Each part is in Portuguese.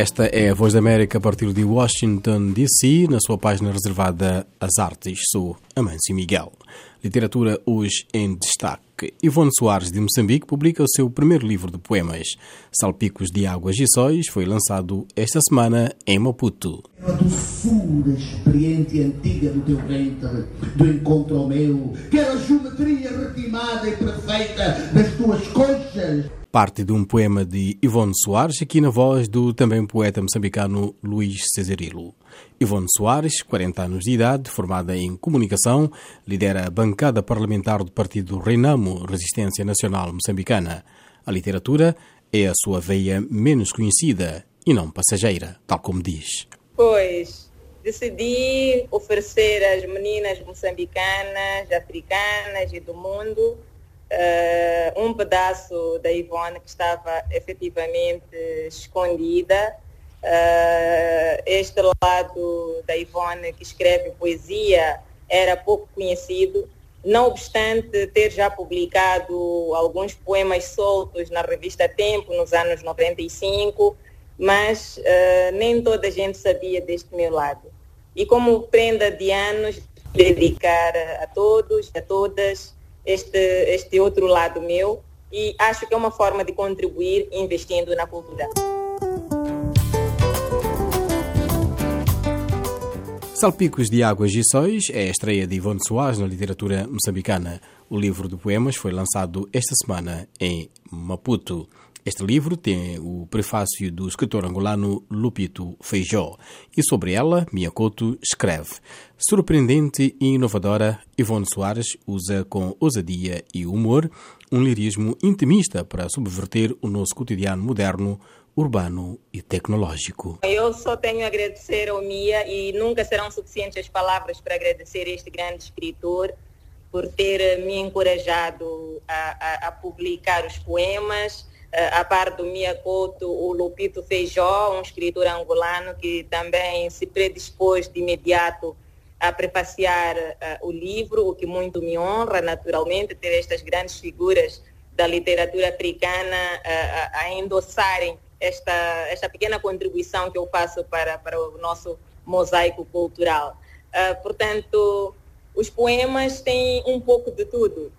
Esta é a Voz da América a partir de Washington, D.C., na sua página reservada às artes. Sou Amâncio Miguel. Literatura hoje em destaque. Ivone Soares, de Moçambique, publica o seu primeiro livro de poemas. Salpicos de Águas e Sóis foi lançado esta semana em Maputo. A doçura experiente e antiga do teu ventre, do encontro ao meu, aquela geometria retimada e perfeita das tuas coxas parte de um poema de Ivone Soares, aqui na voz do também poeta moçambicano Luís Cesarilo. Ivone Soares, 40 anos de idade, formada em comunicação, lidera a bancada parlamentar do partido Renamo Resistência Nacional Moçambicana. A literatura é a sua veia menos conhecida e não passageira, tal como diz. Pois, decidi oferecer às meninas moçambicanas, africanas e do mundo uh, um pedaço da Ivone que estava efetivamente escondida. Uh, este lado da Ivone que escreve poesia era pouco conhecido, não obstante ter já publicado alguns poemas soltos na revista Tempo nos anos 95, mas uh, nem toda a gente sabia deste meu lado. E como prenda de anos, dedicar a todos, a todas, este, este outro lado meu e acho que é uma forma de contribuir investindo na cultura. Salpicos de Águas e Sóis é a estreia de Ivone Soares na literatura moçambicana. O livro de poemas foi lançado esta semana em Maputo. Este livro tem o prefácio do escritor angolano Lupito Feijó e sobre ela, Miyakoto escreve Surpreendente e inovadora, Ivone Soares usa com ousadia e humor um lirismo intimista para subverter o nosso cotidiano moderno, urbano e tecnológico. Eu só tenho a agradecer ao Mia e nunca serão suficientes as palavras para agradecer este grande escritor por ter me encorajado a, a, a publicar os poemas a par do Mia Couto, o Lupito Feijó, um escritor angolano que também se predispôs de imediato a prefaciar uh, o livro, o que muito me honra, naturalmente, ter estas grandes figuras da literatura africana uh, a endossarem esta, esta pequena contribuição que eu faço para, para o nosso mosaico cultural. Uh, portanto, os poemas têm um pouco de tudo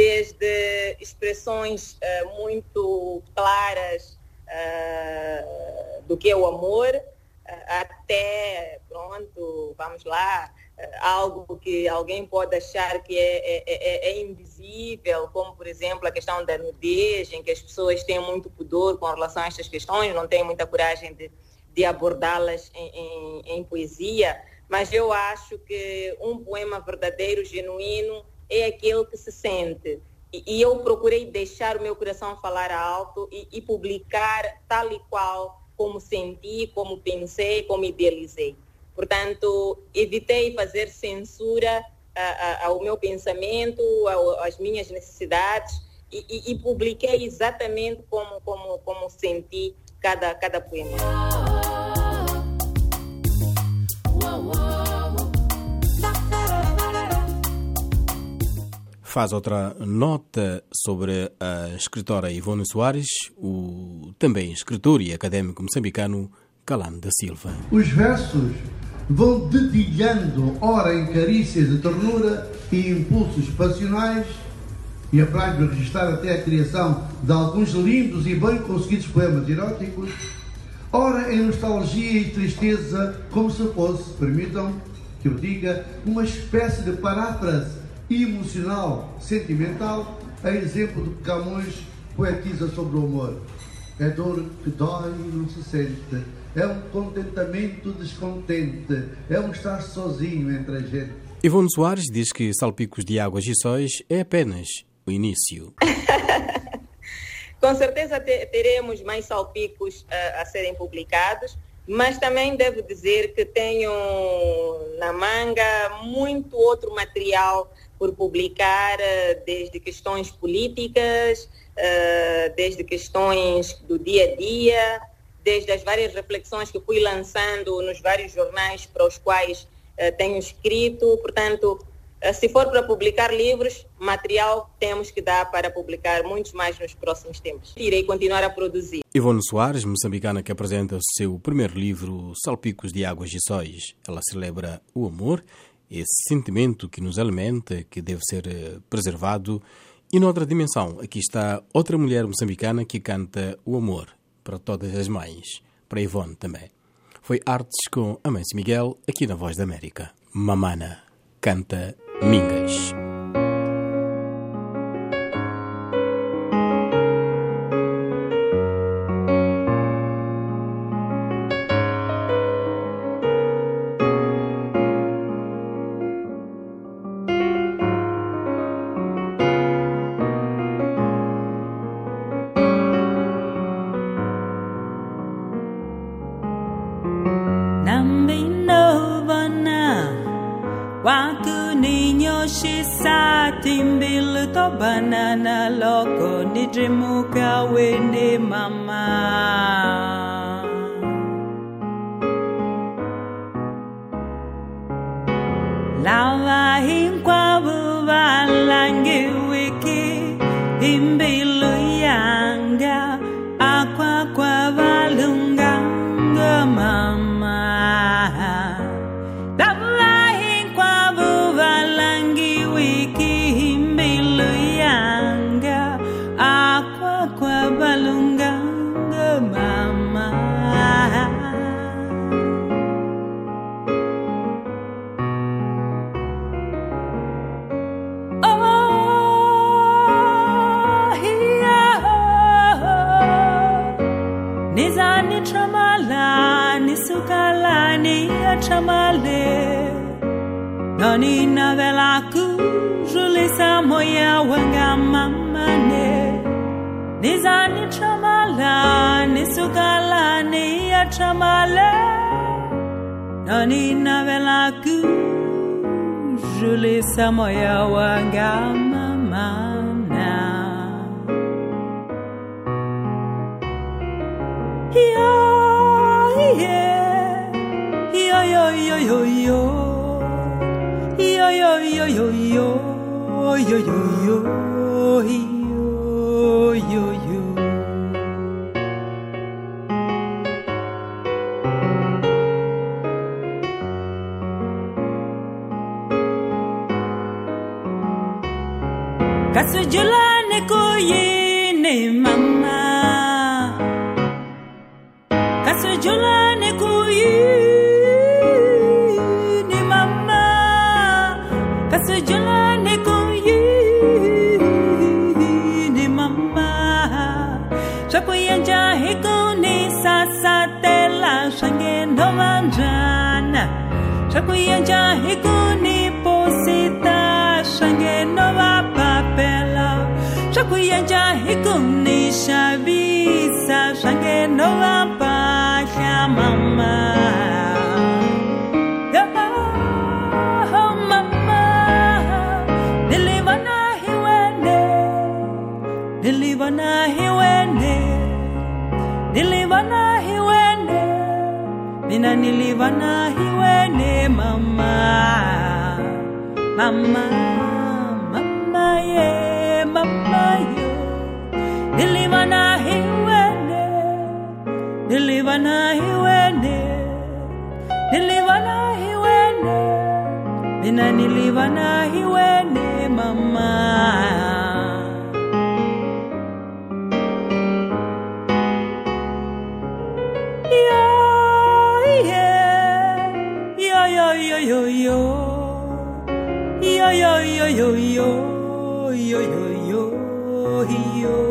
desde expressões uh, muito claras uh, do que é o amor, uh, até, pronto, vamos lá, algo que alguém pode achar que é, é, é, é, invisível, como, por exemplo, a questão da nudez, em que as pessoas têm muito pudor com relação a estas questões, não têm muita coragem de, de abordá-las em, em, em poesia, mas eu acho que um poema verdadeiro, genuíno, é aquele que se sente. E, e eu procurei deixar o meu coração falar alto e, e publicar tal e qual como senti, como pensei, como idealizei. Portanto, evitei fazer censura ao meu pensamento, às minhas necessidades e, e, e, publiquei exatamente como, como, como senti cada, cada poema. Faz outra nota sobre a escritora Ivone Soares, o também escritor e académico moçambicano Calano da Silva. Os versos vão dedilhando, ora em carícias de ternura e impulsos passionais, e apraz-me registrar até a criação de alguns lindos e bem conseguidos poemas eróticos, ora em nostalgia e tristeza, como se fosse, permitam que eu diga, uma espécie de paráfrase emocional, sentimental, a exemplo do que Camões poetiza sobre o amor. É dor que dói e não se sente. É um contentamento descontente. É um estar sozinho entre a gente. Ivone Soares diz que Salpicos de Águas e Sóis é apenas o início. Com certeza teremos mais salpicos a, a serem publicados, mas também devo dizer que tenho na manga muito outro material por publicar eh, desde questões políticas, eh, desde questões do dia a dia, desde as várias reflexões que fui lançando nos vários jornais para os quais eh, tenho escrito. Portanto, se for para publicar livros, material temos que dar para publicar muitos mais nos próximos tempos. Irei continuar a produzir. Ivone Soares, moçambicana que apresenta o seu primeiro livro, Salpicos de Águas e Sóis. Ela celebra o amor, esse sentimento que nos alimenta, que deve ser eh, preservado. E noutra dimensão, aqui está outra mulher moçambicana que canta o amor para todas as mães, para Ivone também. Foi Artes com Amâncio Miguel, aqui na Voz da América. Mamana canta Mingas. Waku ninyo shisa timbilu to banana loko nijimuka wende mama. Lava hinkwa buva wiki imbilu Tukalaini Achamale Nanina Velaku Julisa Moya Wangamamane Nizani Chamala Nisukalani Achamale Nanina Velaku Julisa Moya Wangamamane Yeah. yo yo yo yo yo yo yo yo yo yo yo yo yo ne ko ye ne mama. Kasujulane yanja hikuni shavisa shange noa pa mama. Nilibana hiwende, nilibana hiwende, mina nilibana hiwende mama, mama, mama yeah. Deliver hiwene Deliver hiwene Nina niliva hiwene mama Yo yeah Yo yo yo yo yo Yo yo yo yo yo Yo yo yo yo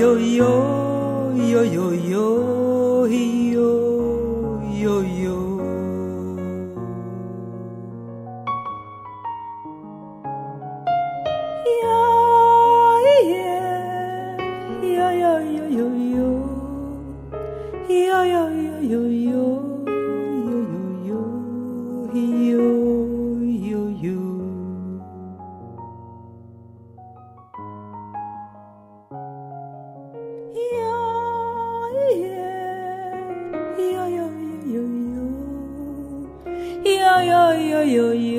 yo yo yo yo よい